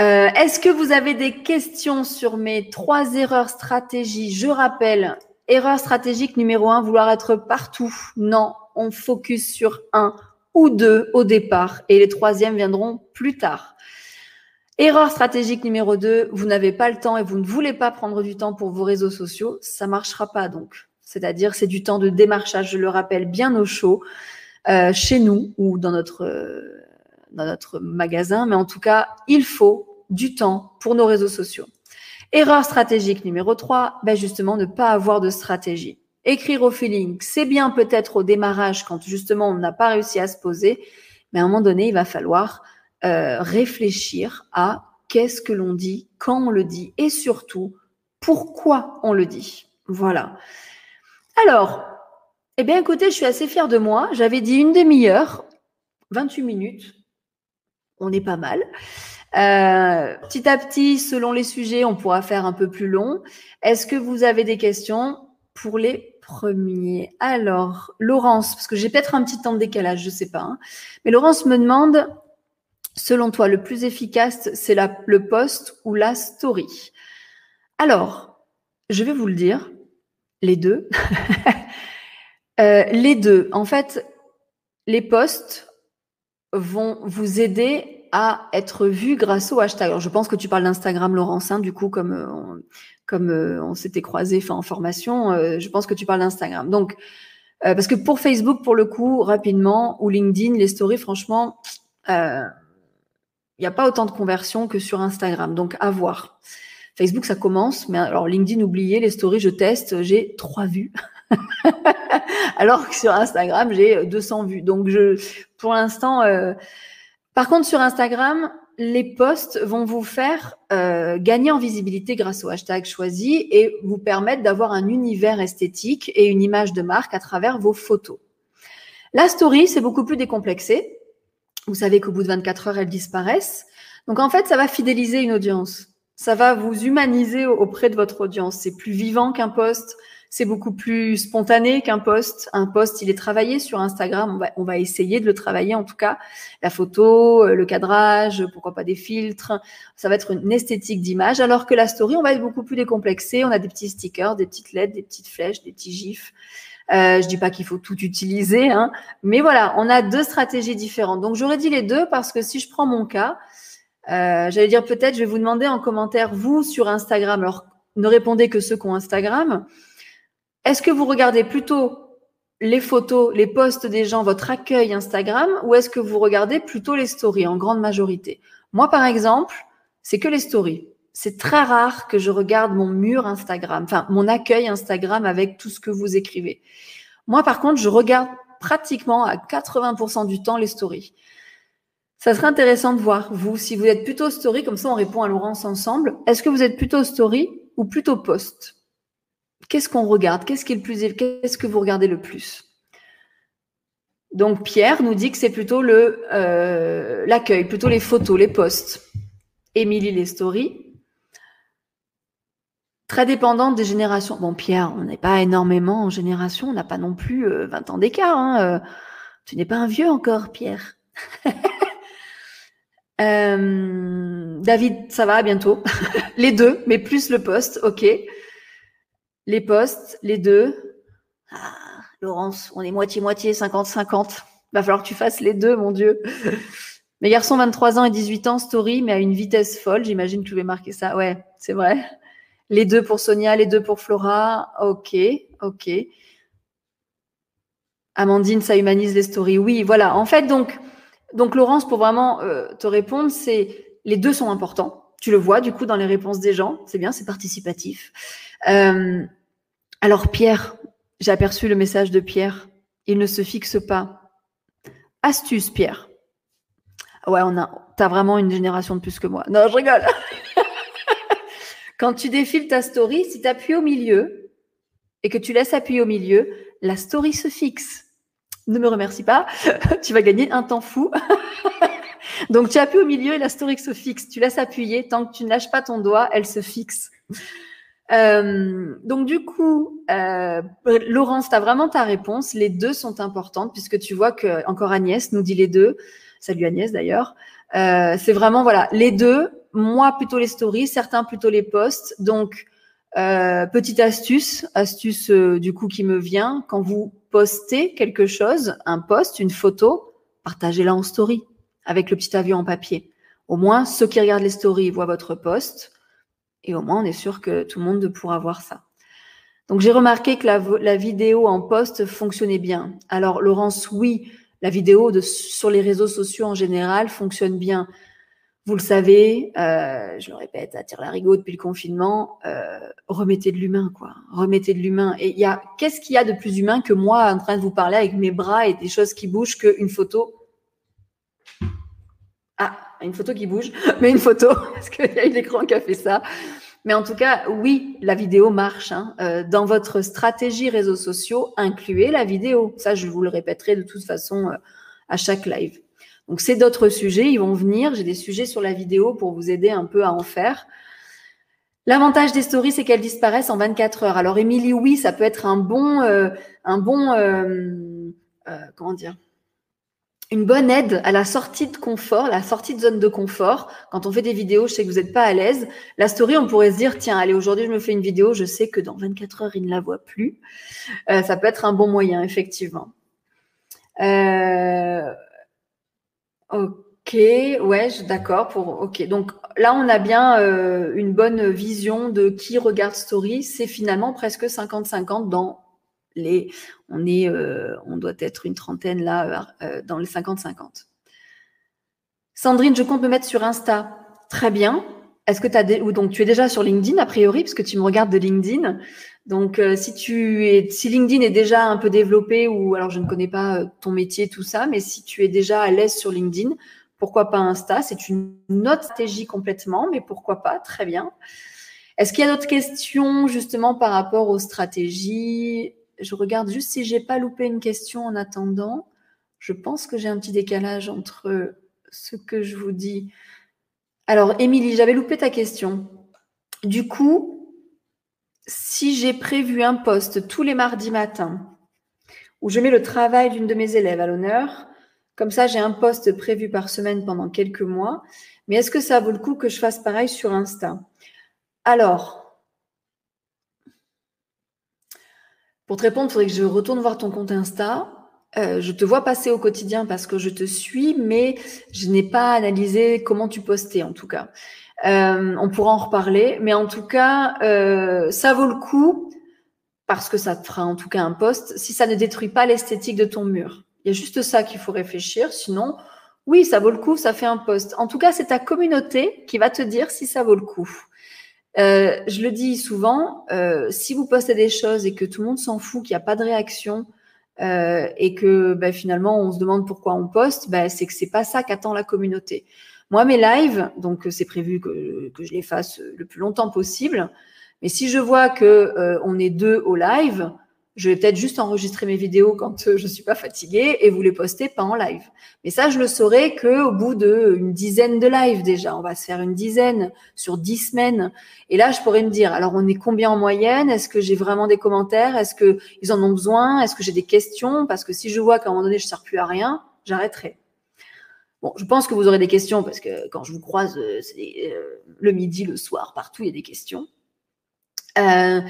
S2: Euh, Est-ce que vous avez des questions sur mes trois erreurs stratégiques Je rappelle, erreur stratégique numéro un, vouloir être partout. Non, on focus sur un ou deux au départ et les troisièmes viendront plus tard. Erreur stratégique numéro 2, vous n'avez pas le temps et vous ne voulez pas prendre du temps pour vos réseaux sociaux, ça marchera pas donc. C'est-à-dire c'est du temps de démarchage, je le rappelle, bien au chaud, euh, chez nous ou dans notre, dans notre magasin, mais en tout cas, il faut du temps pour nos réseaux sociaux. Erreur stratégique numéro 3, ben justement ne pas avoir de stratégie. écrire au feeling, c'est bien peut-être au démarrage quand justement on n'a pas réussi à se poser, mais à un moment donné, il va falloir euh, réfléchir à qu'est-ce que l'on dit, quand on le dit et surtout pourquoi on le dit. Voilà. Alors, eh bien écoutez, je suis assez fière de moi. J'avais dit une demi-heure, 28 minutes. On est pas mal. Euh, petit à petit, selon les sujets, on pourra faire un peu plus long. Est-ce que vous avez des questions pour les premiers? Alors, Laurence, parce que j'ai peut-être un petit temps de décalage, je ne sais pas. Hein. mais Laurence me demande, selon toi, le plus efficace, c'est le post ou la story? Alors, je vais vous le dire, les deux. Euh, les deux. En fait, les posts vont vous aider à être vu grâce au hashtag. Alors, je pense que tu parles d'Instagram, Laurence, hein, du coup, comme euh, on, comme euh, on s'était croisé en formation, euh, je pense que tu parles d'Instagram. Donc, parce que pour Facebook, pour le coup, rapidement, ou LinkedIn, les stories, franchement, il n'y a pas autant de conversions que sur Instagram. Donc, à voir. Facebook, ça commence, mais alors LinkedIn, oubliez, les stories, je teste, j'ai trois vues. alors que sur Instagram, j'ai 200 vues. Donc, je, pour l'instant, par contre, sur Instagram, les posts vont vous faire euh, gagner en visibilité grâce au hashtag choisi et vous permettre d'avoir un univers esthétique et une image de marque à travers vos photos. La story, c'est beaucoup plus décomplexé. Vous savez qu'au bout de 24 heures, elles disparaissent. Donc en fait, ça va fidéliser une audience. Ça va vous humaniser auprès de votre audience. C'est plus vivant qu'un post c'est beaucoup plus spontané qu'un post. Un post, il est travaillé sur Instagram. On va, essayer de le travailler en tout cas. La photo, euh, le cadrage, pourquoi pas des filtres. Ça va être une esthétique d'image. Alors que la story, on va être beaucoup plus décomplexé. On a des petits stickers, des petites lettres, des petites flèches, des petits gifs. Euh, je dis pas qu'il faut tout utiliser, hein, mais voilà, on a deux stratégies différentes. Donc j'aurais dit les deux parce que si je prends mon cas, euh, j'allais dire peut-être, je vais vous demander en commentaire vous sur Instagram. Alors ne répondez que ceux qui ont Instagram. Est-ce que vous regardez plutôt les photos, les posts des gens, votre accueil Instagram, ou est-ce que vous regardez plutôt les stories en grande majorité? Moi, par exemple, c'est que les stories. C'est très rare que je regarde mon mur Instagram, enfin mon accueil Instagram avec tout ce que vous écrivez. Moi, par contre, je regarde pratiquement à 80% du temps les stories. Ça serait intéressant de voir, vous, si vous êtes plutôt story, comme ça on répond à Laurence ensemble. Est-ce que vous êtes plutôt story ou plutôt post? Qu'est-ce qu'on regarde? Qu'est-ce que vous regardez le plus? Donc Pierre nous dit que c'est plutôt euh, l'accueil, plutôt les photos, les posts. Émilie les stories. Très dépendante des générations. Bon Pierre, on n'est pas énormément en génération, on n'a pas non plus 20 euh, ans d'écart. Hein, euh. tu n'es pas un vieux encore, Pierre. David, ça va bientôt. les deux, mais plus le poste, ok. Les postes, les deux. Ah, Laurence, on est moitié-moitié, 50-50. Va falloir que tu fasses les deux, mon Dieu. Mes garçons, 23 ans et 18 ans, story, mais à une vitesse folle. J'imagine que tu vais marquer ça. Ouais, c'est vrai. Les deux pour Sonia, les deux pour Flora. Ok, ok. Amandine, ça humanise les stories. Oui, voilà. En fait, donc, donc Laurence, pour vraiment euh, te répondre, c'est les deux sont importants. Tu le vois du coup dans les réponses des gens. C'est bien, c'est participatif. Euh, alors Pierre, j'ai aperçu le message de Pierre. Il ne se fixe pas. Astuce, Pierre. Ouais, on a. T'as vraiment une génération de plus que moi. Non, je rigole. Quand tu défiles ta story, si tu appuies au milieu et que tu laisses appuyer au milieu, la story se fixe. Ne me remercie pas, tu vas gagner un temps fou. Donc tu appuies au milieu et la story se fixe. Tu laisses appuyer, tant que tu ne lâches pas ton doigt, elle se fixe. Euh, donc du coup, euh, Laurence, tu vraiment ta réponse. Les deux sont importantes puisque tu vois que encore Agnès nous dit les deux. Salut Agnès d'ailleurs. Euh, c'est vraiment voilà les deux. Moi plutôt les stories, certains plutôt les posts. Donc euh, petite astuce, astuce du coup qui me vient quand vous postez quelque chose, un post, une photo, partagez-la en story avec le petit avion en papier. Au moins ceux qui regardent les stories voient votre post et au moins, on est sûr que tout le monde pourra voir ça. Donc, j'ai remarqué que la, vidéo en poste fonctionnait bien. Alors, Laurence, oui, la vidéo sur les réseaux sociaux en général fonctionne bien. vous le savez, euh, je le répète, à tire rigo depuis le confinement, euh, remettez de l'humain, quoi. Remettez de l'humain. Et il y a, qu'est-ce qu'il y a de plus humain que moi en train de vous parler avec mes bras et des choses qui bougent qu'une photo? Ah, une photo qui bouge, mais une photo, parce qu'il y a eu l'écran qui a fait ça. Mais en tout cas, oui, la vidéo marche. Hein. Euh, dans votre stratégie réseaux sociaux, incluez la vidéo. Ça, je vous le répéterai de toute façon euh, à chaque live. Donc, c'est d'autres sujets, ils vont venir. J'ai des sujets sur la vidéo pour vous aider un peu à en faire. L'avantage des stories, c'est qu'elles disparaissent en 24 heures. Alors, Émilie, oui, ça peut être un bon, euh, un bon, euh, comment dire, une bonne aide à la sortie de confort, la sortie de zone de confort. Quand on fait des vidéos, je sais que vous n'êtes pas à l'aise. La story, on pourrait se dire, tiens, allez, aujourd'hui, je me fais une vidéo, je sais que dans 24 heures, il ne la voit plus. ça peut être un bon moyen, effectivement. Euh, Ok, ouais, d'accord. Pour ok, donc là on a bien euh, une bonne vision de qui regarde Story. C'est finalement presque 50-50 dans On est, euh, on doit être une trentaine là euh, dans les 50-50. Sandrine, je compte me mettre sur Insta. Très bien. Est-ce que tu as des... ou donc tu es déjà sur LinkedIn a priori puisque tu me regardes de LinkedIn. Donc si tu es si LinkedIn est déjà un peu développé ou alors je ne connais pas ton métier tout ça, mais si tu es déjà à l'aise sur LinkedIn, pourquoi pas Insta? C'est une autre stratégie complètement, mais pourquoi pas? Très bien. Est-ce qu'il y a d'autres questions justement par rapport aux stratégies? Je regarde juste si j'ai pas loupé une question en attendant. Je pense que j'ai un petit décalage entre ce que je vous dis. Alors, Émilie, j'avais loupé ta question. Du coup, si j'ai prévu un poste tous les mardis matins où je mets le travail d'une de mes élèves à l'honneur, comme ça, j'ai un poste prévu par semaine pendant quelques mois. Mais est-ce que ça vaut le coup que je fasse pareil sur Insta? Alors, pour te répondre, il faudrait que je retourne voir ton compte Insta. Euh, je te vois passer au quotidien parce que je te suis, mais je n'ai pas analysé comment tu postais en tout cas. Euh, on pourra en reparler, mais en tout cas, euh, ça vaut le coup parce que ça te fera en tout cas un poste si ça ne détruit pas l'esthétique de ton mur. Il y a juste ça qu'il faut réfléchir. Sinon, oui, ça vaut le coup, ça fait un poste. En tout cas, c'est ta communauté qui va te dire si ça vaut le coup. Euh, je le dis souvent, euh, si vous postez des choses et que tout le monde s'en fout, qu'il n'y a pas de réaction euh, et que ben, finalement on se demande pourquoi on poste, ben, c'est que c'est pas ça qu'attend la communauté. Moi, mes lives, donc c'est prévu que, que, je les fasse le plus longtemps possible. Mais si je vois que on est deux au live, je vais peut-être juste enregistrer mes vidéos quand euh, je suis pas fatiguée et vous les poster pas en live. Mais ça, je le saurai que au bout d'une dizaine de lives déjà. On va se faire une dizaine sur dix semaines. Et là, je pourrais me dire, alors on est combien en moyenne? Est-ce que j'ai vraiment des commentaires? Est-ce que ils en ont besoin? Est-ce que j'ai des questions? Parce que si je vois qu'à un moment donné, je sers plus à rien, j'arrêterai. Bon, je pense que vous aurez des questions parce que quand je vous croise, euh, c'est euh, le midi, le soir, partout, il y a des questions. Euh,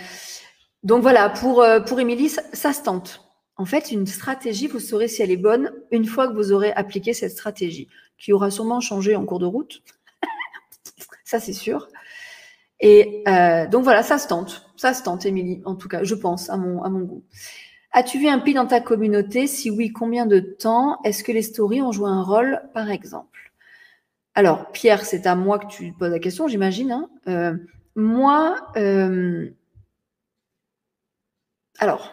S2: donc voilà, pour, euh, pour Émilie, ça, se tente. En fait, une stratégie, vous saurez si elle est bonne une fois que vous aurez appliqué cette stratégie, qui aura sûrement changé en cours de route. ça, c'est sûr. Et euh, donc voilà, ça se tente. Ça se tente, Émilie, en tout cas, je pense, à mon, goût. As-tu vu un pi dans ta communauté? Si oui, combien de temps? Est-ce que les stories ont joué un rôle, par exemple? Alors, Pierre, c'est à moi que tu poses la question, j'imagine. Hein. Euh, moi, alors,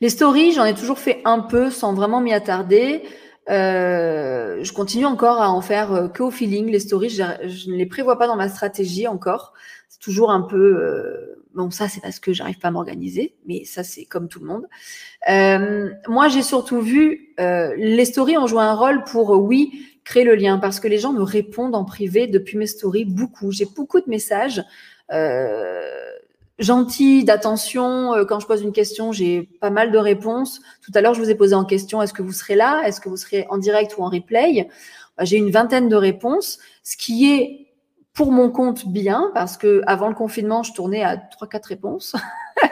S2: les stories, j'en ai toujours fait un peu sans vraiment m'y attarder. Euh, je continue encore à en faire euh, que au feeling. Les stories, je, ne les prévois pas dans ma stratégie encore. C'est toujours un peu euh, bon. Ça, c'est parce que j'arrive pas à m'organiser, mais ça, c'est comme tout le monde. moi, j'ai surtout vu les stories ont joué un rôle pour oui créer le lien parce que les gens me répondent en privé depuis mes stories beaucoup. J'ai beaucoup de messages. Gentil, d'attention. Euh, quand je pose une question, j'ai pas mal de réponses. Tout à l'heure, je vous ai posé en question, est-ce que vous serez là? Est-ce que vous serez en direct ou en replay? Bah, J'ai une vingtaine de réponses, ce qui est pour mon compte bien, parce que avant le confinement, je tournais à trois, quatre réponses.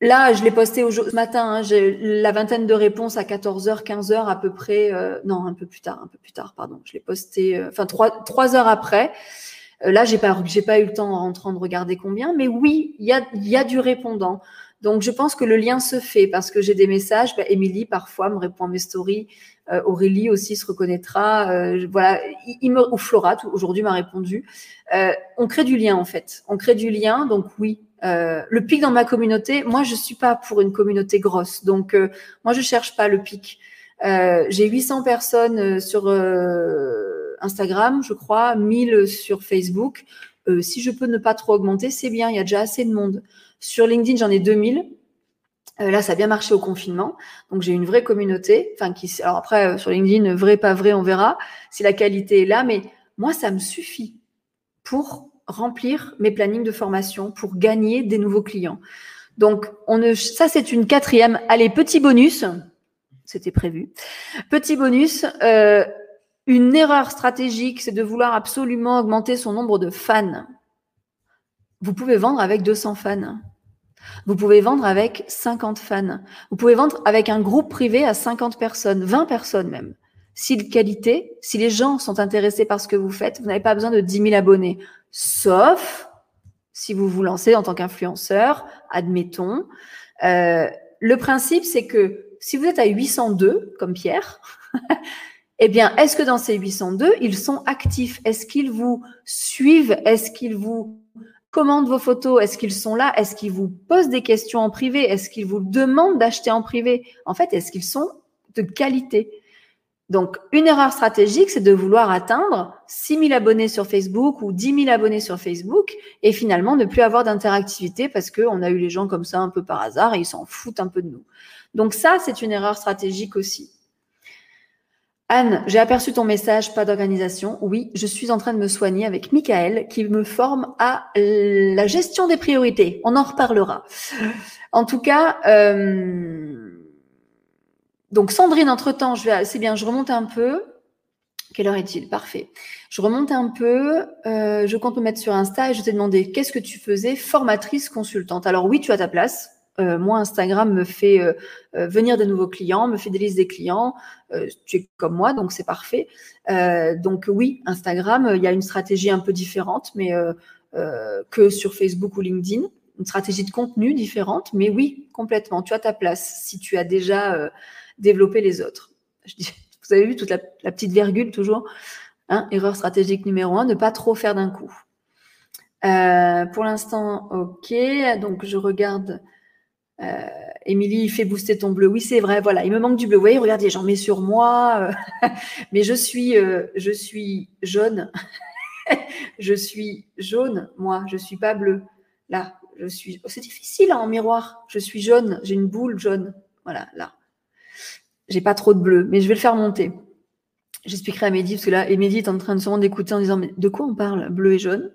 S2: Là, je l'ai posté au ce matin, hein, j'ai la vingtaine de réponses à 14h, 15h à peu près. Euh, non, un peu plus tard, un peu plus tard, pardon. Je l'ai posté, euh, enfin trois, trois heures après. Euh, là, j'ai pas, j'ai pas eu le temps en train de regarder combien, mais oui, il y a, y a du répondant. Donc, je pense que le lien se fait parce que j'ai des messages. Bah, Émilie, parfois, me répond à mes stories Aurélie aussi se reconnaîtra. voilà, il, me, ou Flora aujourd'hui m'a répondu. on crée du lien en fait. On crée du lien, donc oui. le pic dans ma communauté, moi je suis pas pour une communauté grosse, donc moi je cherche pas le pic. J'ai 800 personnes sur Instagram, je crois, 1000 sur Facebook. Euh, si je peux ne pas trop augmenter, c'est bien, il y a déjà assez de monde. Sur LinkedIn, j'en ai 2000. Euh, là, ça a bien marché au confinement. Donc, j'ai une vraie communauté. Enfin, qui, alors après, euh, sur LinkedIn, vrai, pas vrai, on verra si la qualité est là. Mais moi, ça me suffit pour remplir mes plannings de formation, pour gagner des nouveaux clients. Donc, ça, c'est une quatrième. Allez, petit bonus. C'était prévu. Petit bonus. Euh, une erreur stratégique, c'est de vouloir absolument augmenter son nombre de fans. Vous pouvez vendre avec 200 fans. Vous pouvez vendre avec 50 fans. Vous pouvez vendre avec un groupe privé à 50 personnes, 20 personnes même. Si de qualité, si les gens sont intéressés par ce que vous faites, vous n'avez pas besoin de 10 000 abonnés. Sauf si vous vous lancez en tant qu'influenceur, admettons. Euh, le principe, c'est que si vous êtes à 802, comme Pierre, eh bien, est-ce que dans ces 802, ils sont actifs? Est-ce qu'ils vous suivent? Est-ce qu'ils vous commandent vos photos? Est-ce qu'ils sont là? Est-ce qu'ils vous posent des questions en privé? Est-ce qu'ils vous demandent d'acheter en privé? En fait, est-ce qu'ils sont de qualité? Donc, une erreur stratégique, c'est de vouloir atteindre 6 000 abonnés sur Facebook ou 10 000 abonnés sur Facebook et finalement ne plus avoir d'interactivité parce qu'on a eu les gens comme ça un peu par hasard et ils s'en foutent un peu de nous. Donc ça, c'est une erreur stratégique aussi. Anne, j'ai aperçu ton message, pas d'organisation. Oui, je suis en train de me soigner avec Michael qui me forme à la gestion des priorités. On en reparlera. En tout cas, euh, donc Sandrine, entre-temps, je vais, c'est bien, je remonte un peu. Quelle heure est-il? Parfait. Je remonte un peu. Euh, je compte me mettre sur Insta et je t'ai demandé qu'est-ce que tu faisais? Formatrice consultante. Alors oui, tu as ta place. Euh, moi, Instagram me fait euh, euh, venir des nouveaux clients, me fidélise des clients. tu es comme moi, donc c'est parfait. donc oui, Instagram, il y a une stratégie un peu différente, mais que sur Facebook ou LinkedIn, une stratégie de contenu différente, mais oui, complètement. Tu as ta place si tu as déjà développé les autres. Je dis, vous avez vu toute la, petite virgule toujours. Hein, erreur stratégique numéro un, ne pas trop faire d'un coup. pour l'instant, ok. Donc je regarde euh, Émilie, il fait booster ton bleu. Oui, c'est vrai. Voilà, il me manque du bleu. Vous voyez, regardez, j'en mets sur moi. Euh, mais je suis, euh, je suis jaune. je suis jaune, moi. Je suis pas bleu. Là, je suis. Oh, c'est difficile hein, en miroir. Je suis jaune. J'ai une boule jaune. Voilà, là. J'ai pas trop de bleu, mais je vais le faire monter. J'expliquerai à Mehdi, parce que là, Mehdi est en train de se rendre d'écouter en disant mais de quoi on parle, bleu et jaune?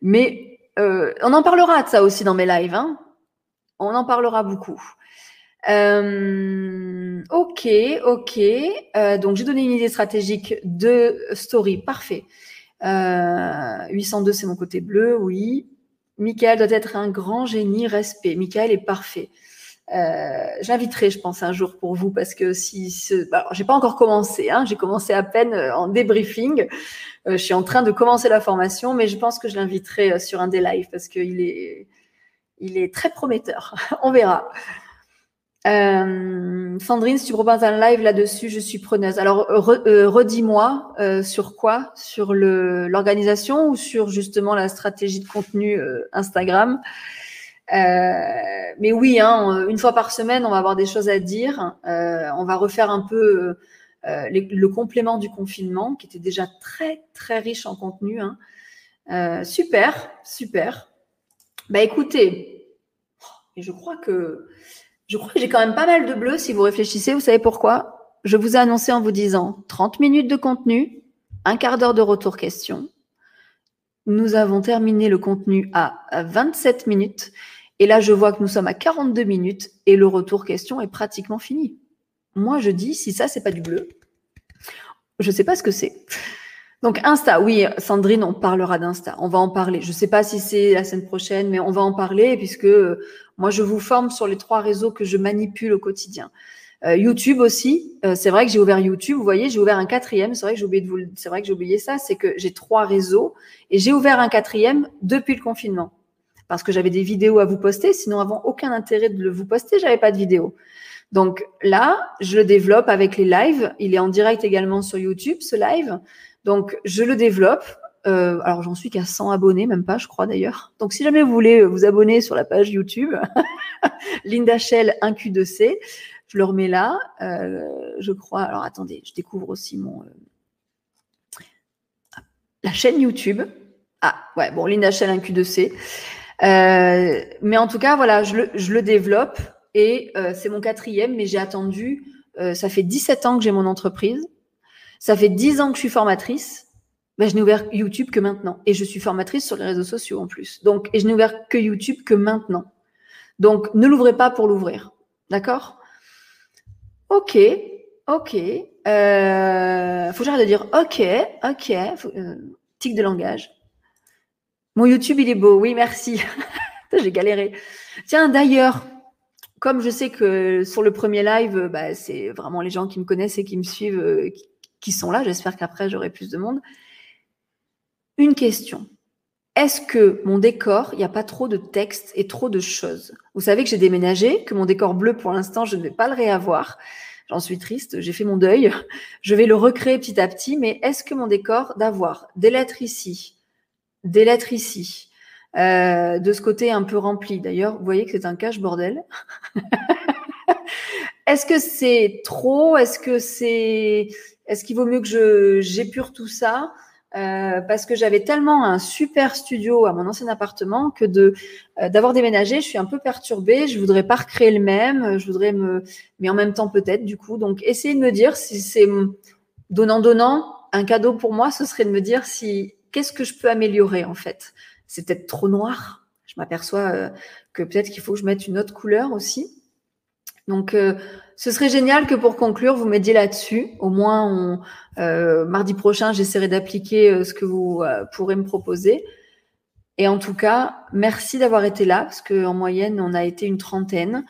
S2: Mais on en parlera de ça aussi dans mes lives. Hein on en parlera beaucoup. Euh, ok, ok. Euh, donc j'ai donné une idée stratégique de story, parfait. 802, euh, c'est mon côté bleu, oui. Michael doit être un grand génie, respect. Michael est parfait. J'inviterai, je pense, un jour pour vous parce que si ce... bah, j'ai pas encore commencé, hein, j'ai commencé à peine en débriefing. je suis en train de commencer la formation, mais je pense que je l'inviterai sur un des lives parce qu'il est il est très prometteur. On verra. Euh, Sandrine, si tu proposes un live là-dessus, je suis preneuse. Alors, euh, redis-moi euh, sur quoi? Sur l'organisation ou sur justement la stratégie de contenu Instagram? Mais oui, hein, une fois par semaine, on va avoir des choses à dire. on va refaire un peu le complément du confinement, qui était déjà très, très riche en contenu. Hein. super, super. Bah écoutez, je crois que je crois que j'ai quand même pas mal de bleus si vous réfléchissez. Vous savez pourquoi? Je vous ai annoncé en vous disant 30 minutes de contenu, un quart d'heure de retour question. Nous avons terminé le contenu à 27 minutes. Et là, je vois que nous sommes à 42 minutes et le retour question est pratiquement fini. Moi, je dis, si ça, c'est pas du bleu, je ne sais pas ce que c'est. Donc Insta, oui, Sandrine, on parlera d'Insta. On va en parler. Je ne sais pas si c'est la semaine prochaine, mais on va en parler puisque euh, moi, je vous forme sur les trois réseaux que je manipule au quotidien. Euh, YouTube aussi. Euh, c'est vrai que j'ai ouvert YouTube. Vous voyez, j'ai ouvert un quatrième. C'est vrai que j'ai oublié de vous. C'est que j'ai oublié ça. C'est que j'ai trois réseaux et j'ai ouvert un quatrième depuis le confinement parce que j'avais des vidéos à vous poster. Sinon, avant aucun intérêt de le vous poster, j'avais pas de vidéo. Donc là, je le développe avec les lives. Il est en direct également sur YouTube, ce live. Donc je le développe. Euh, alors j'en suis qu'à 100 abonnés, même pas, je crois d'ailleurs. Donc si jamais vous voulez vous abonner sur la page YouTube, Linda Shell 1Q2C, je le remets là. Euh, je crois. Alors attendez, je découvre aussi mon euh, la chaîne YouTube. Ah ouais, bon, Linda Shell 1Q2C. Euh, mais en tout cas, voilà, je le, développe et c'est mon quatrième, mais j'ai attendu, ça fait 17 ans que j'ai mon entreprise, ça fait 10 ans que je suis formatrice, ben, je n'ai ouvert YouTube que maintenant. Et je suis formatrice sur les réseaux sociaux en plus. Donc, et je n'ai ouvert que YouTube que maintenant. Donc, ne l'ouvrez pas pour l'ouvrir. D'accord? Ok, ok. Euh, faut que j'arrête de dire ok, ok. Euh, tic de langage. Mon YouTube, il est beau. Oui, merci. J'ai galéré. Tiens, d'ailleurs, comme je sais que sur le premier live, bah, c'est vraiment les gens qui me connaissent et qui me suivent euh, sont là. J'espère qu'après, j'aurai plus de monde. Une question. Est-ce que mon décor, il n'y a pas trop de texte et trop de choses? Vous savez que j'ai déménagé, que mon décor bleu, pour l'instant, je ne vais pas le réavoir. J'en suis triste, j'ai fait mon deuil. Je vais le recréer petit à petit, mais est-ce que mon décor d'avoir des lettres ici, des lettres ici, euh, de ce côté un peu rempli. D'ailleurs, vous voyez que c'est un cache bordel. Est-ce que c'est trop? Est-ce que c'est Est-ce qu'il vaut mieux que j'épure tout ça euh, parce que j'avais tellement un super studio à mon ancien appartement que de euh, d'avoir déménagé, je suis un peu perturbée. Je voudrais pas recréer le même. Je voudrais me, mais en même temps peut-être du coup. Donc essayez de me dire si c'est donnant donnant un cadeau pour moi, ce serait de me dire si qu'est-ce que je peux améliorer en fait? C'est peut-être trop noir. Je m'aperçois euh, que peut-être qu'il faut que je mette une autre couleur aussi. Donc, euh, ce serait génial que pour conclure, vous m'aidiez là-dessus. Au moins, euh, mardi prochain, j'essaierai d'appliquer ce que vous pourrez me proposer. Et en tout cas, merci d'avoir été là, parce qu'en moyenne, on a été une trentaine.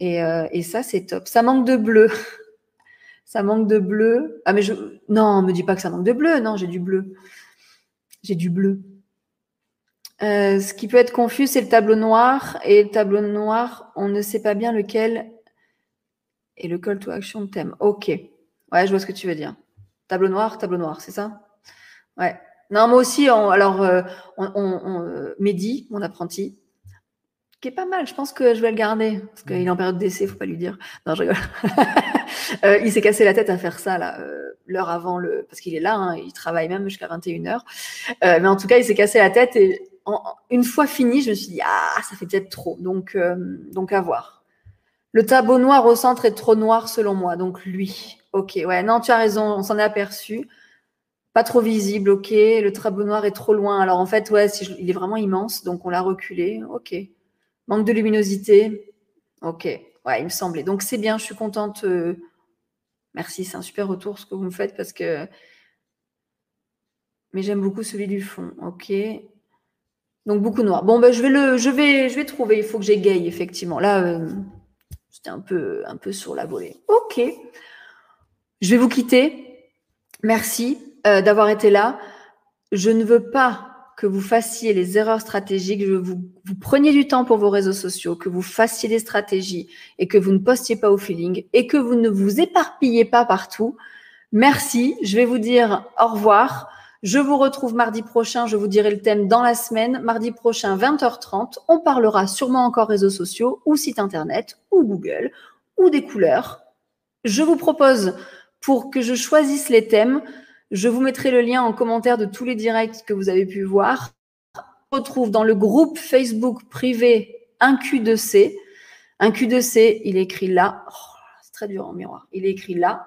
S2: Et, ça, c'est top. Ça manque de bleu. ça manque de bleu. Ah, mais je. Non, me dis pas que ça manque de bleu. Non, j'ai du bleu. J'ai du bleu. Euh, ce qui peut être confus, c'est le tableau noir. Et le tableau noir, on ne sait pas bien lequel est le call to action thème. Ok. Ouais, je vois ce que tu veux dire. Tableau noir, tableau noir, c'est ça? Ouais. Non, moi aussi, alors, euh, on, on, euh, Mehdi, mon apprenti, qui est pas mal. Je pense que je vais le garder parce qu'il est en période d'essai, faut pas lui dire. Non, je rigole. euh, il s'est cassé la tête à faire ça là, l'heure avant le, parce qu'il est là, hein, il travaille même jusqu'à 21 h euh, mais en tout cas, il s'est cassé la tête et une fois fini, je me suis dit ah, ça fait peut-être trop. Donc, donc à voir. Le tableau noir au centre est trop noir selon moi. Donc lui, ok, ouais, non, tu as raison, on s'en est aperçu. Pas trop visible, ok. Le tableau noir est trop loin. Alors en fait, ouais, il est vraiment immense, donc on l'a reculé, ok. Manque de luminosité. Ok, ouais, il me semblait. Donc c'est bien, je suis contente. Euh, merci, c'est un super retour ce que vous me faites parce que. Mais j'aime beaucoup celui du fond. Ok. Donc beaucoup noir. Bon, ben, je vais le, je vais, je vais trouver. Il faut que j'égaye effectivement. Là, euh, c'était un peu, un peu sur la volée. Ok. Je vais vous quitter. Merci euh, d'avoir été là. Je ne veux pas que vous fassiez les erreurs stratégiques, que vous, vous preniez du temps pour vos réseaux sociaux, que vous fassiez des stratégies et que vous ne postiez pas au feeling et que vous ne vous éparpillez pas partout. Merci. Je vais vous dire au revoir. Je vous retrouve mardi prochain. Je vous dirai le thème dans la semaine. Mardi prochain, 20h30. On parlera sûrement encore réseaux sociaux ou site internet ou Google ou des couleurs. Je vous propose pour que je choisisse les thèmes je vous mettrai le lien en commentaire de tous les directs que vous avez pu voir. On retrouve dans le groupe Facebook privé un Q2C. Un Q2C, il écrit là. Oh, c'est très dur en miroir. Il est écrit là.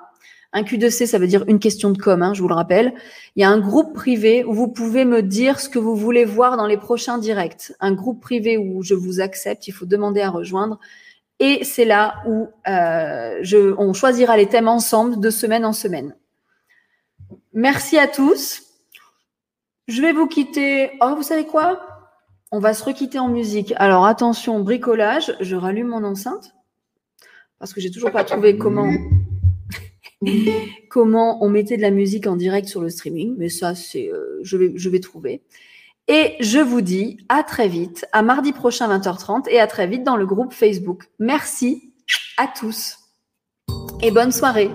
S2: Un Q2C, ça veut dire une question de com, hein, je vous le rappelle. Il y a un groupe privé où vous pouvez me dire ce que vous voulez voir dans les prochains directs. Un groupe privé où je vous accepte, il faut demander à rejoindre. Et c'est là où euh, je, on choisira les thèmes ensemble de semaine en semaine. Merci à tous. Je vais vous quitter. Oh, vous savez quoi? On va se requitter en musique. Alors attention, bricolage. Je rallume mon enceinte parce que j'ai toujours pas trouvé comment comment on mettait de la musique en direct sur le streaming. Mais ça, c'est euh, je vais je vais trouver. Et je vous dis à très vite, à mardi prochain 20h30 et à très vite dans le groupe Facebook. Merci à tous. et bonne soirée.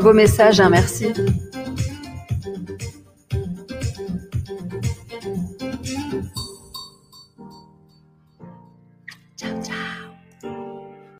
S2: Vos messages, hein, merci.